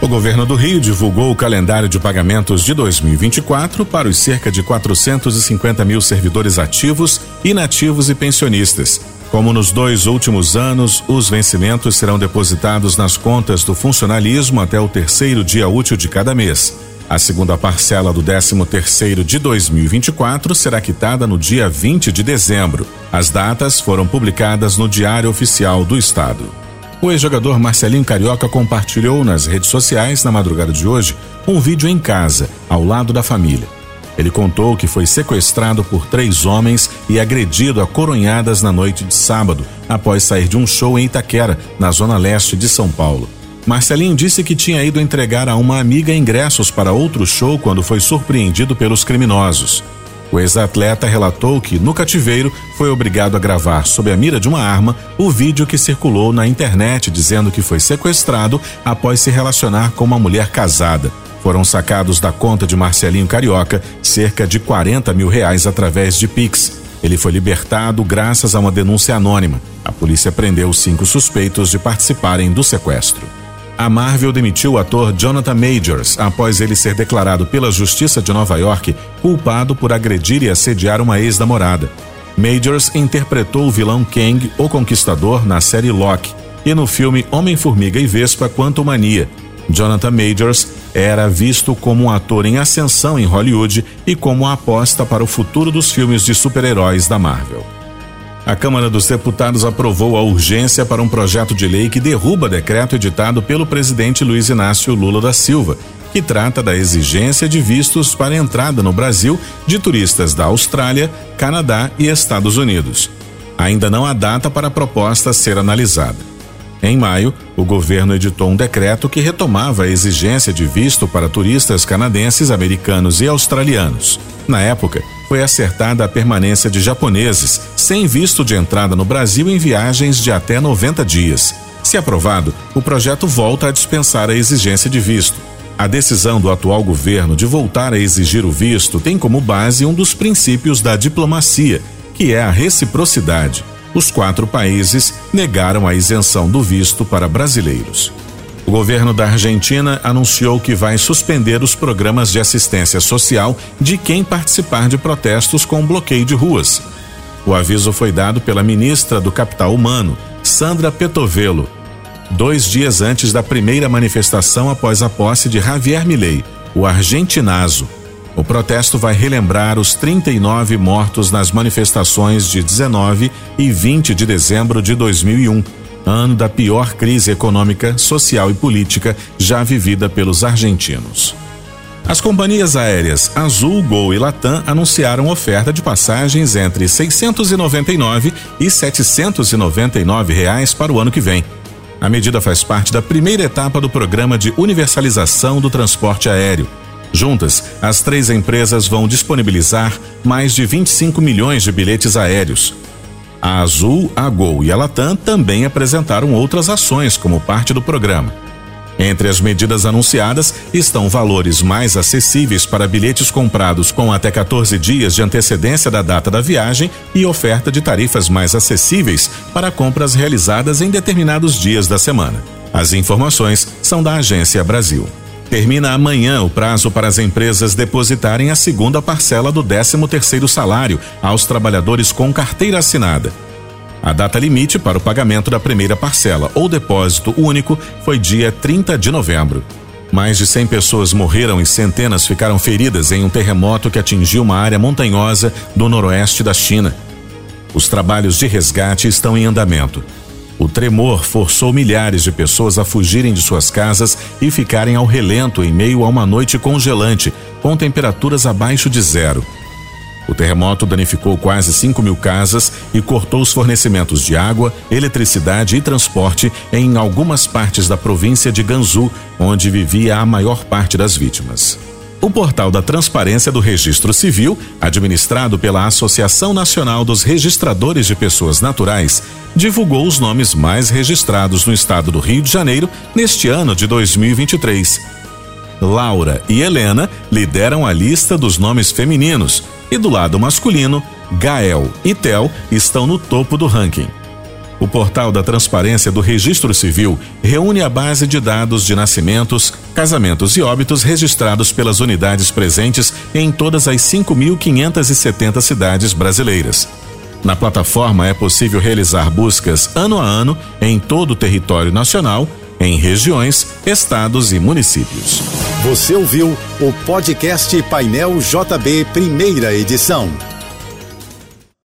O governo do Rio divulgou o calendário de pagamentos de 2024 para os cerca de 450 mil servidores ativos, inativos e pensionistas. Como nos dois últimos anos, os vencimentos serão depositados nas contas do funcionalismo até o terceiro dia útil de cada mês. A segunda parcela do 13 terceiro de 2024 será quitada no dia 20 de dezembro. As datas foram publicadas no Diário Oficial do Estado. O ex-jogador Marcelinho Carioca compartilhou nas redes sociais na madrugada de hoje um vídeo em casa, ao lado da família. Ele contou que foi sequestrado por três homens e agredido a coronhadas na noite de sábado, após sair de um show em Itaquera, na zona leste de São Paulo. Marcelinho disse que tinha ido entregar a uma amiga ingressos para outro show quando foi surpreendido pelos criminosos. O ex-atleta relatou que, no cativeiro, foi obrigado a gravar, sob a mira de uma arma, o vídeo que circulou na internet dizendo que foi sequestrado após se relacionar com uma mulher casada. Foram sacados da conta de Marcelinho Carioca cerca de 40 mil reais através de Pix. Ele foi libertado graças a uma denúncia anônima. A polícia prendeu cinco suspeitos de participarem do sequestro. A Marvel demitiu o ator Jonathan Majors após ele ser declarado pela Justiça de Nova York culpado por agredir e assediar uma ex-namorada. Majors interpretou o vilão Kang, o Conquistador, na série Loki e no filme Homem-Formiga e Vespa Quanto Mania. Jonathan Majors era visto como um ator em ascensão em Hollywood e como uma aposta para o futuro dos filmes de super-heróis da Marvel a Câmara dos Deputados aprovou a urgência para um projeto de lei que derruba decreto editado pelo presidente Luiz Inácio Lula da Silva, que trata da exigência de vistos para entrada no Brasil de turistas da Austrália, Canadá e Estados Unidos. Ainda não há data para a proposta ser analisada. Em maio, o governo editou um decreto que retomava a exigência de visto para turistas canadenses, americanos e australianos. Na época, foi acertada a permanência de japoneses sem visto de entrada no Brasil em viagens de até 90 dias. Se aprovado, o projeto volta a dispensar a exigência de visto. A decisão do atual governo de voltar a exigir o visto tem como base um dos princípios da diplomacia, que é a reciprocidade. Os quatro países negaram a isenção do visto para brasileiros. O governo da Argentina anunciou que vai suspender os programas de assistência social de quem participar de protestos com bloqueio de ruas. O aviso foi dado pela ministra do Capital Humano, Sandra Petovelo, dois dias antes da primeira manifestação após a posse de Javier Milei, o argentinazo. O protesto vai relembrar os 39 mortos nas manifestações de 19 e 20 de dezembro de 2001 ano da pior crise econômica, social e política já vivida pelos argentinos. As companhias aéreas Azul, Gol e Latam anunciaram oferta de passagens entre 699 e 799 reais para o ano que vem. A medida faz parte da primeira etapa do programa de universalização do transporte aéreo. Juntas, as três empresas vão disponibilizar mais de 25 milhões de bilhetes aéreos. A Azul, a Gol e a Latam também apresentaram outras ações como parte do programa. Entre as medidas anunciadas estão valores mais acessíveis para bilhetes comprados com até 14 dias de antecedência da data da viagem e oferta de tarifas mais acessíveis para compras realizadas em determinados dias da semana. As informações são da Agência Brasil. Termina amanhã o prazo para as empresas depositarem a segunda parcela do 13º salário aos trabalhadores com carteira assinada. A data limite para o pagamento da primeira parcela ou depósito único foi dia 30 de novembro. Mais de 100 pessoas morreram e centenas ficaram feridas em um terremoto que atingiu uma área montanhosa do noroeste da China. Os trabalhos de resgate estão em andamento. O tremor forçou milhares de pessoas a fugirem de suas casas e ficarem ao relento em meio a uma noite congelante, com temperaturas abaixo de zero. O terremoto danificou quase 5 mil casas e cortou os fornecimentos de água, eletricidade e transporte em algumas partes da província de Gansu, onde vivia a maior parte das vítimas. O portal da Transparência do Registro Civil, administrado pela Associação Nacional dos Registradores de Pessoas Naturais, divulgou os nomes mais registrados no estado do Rio de Janeiro neste ano de 2023. Laura e Helena lideram a lista dos nomes femininos e do lado masculino, Gael e Tel estão no topo do ranking. O portal da Transparência do Registro Civil reúne a base de dados de nascimentos, casamentos e óbitos registrados pelas unidades presentes em todas as 5.570 cidades brasileiras. Na plataforma é possível realizar buscas ano a ano em todo o território nacional, em regiões, estados e municípios. Você ouviu o podcast Painel JB, primeira edição.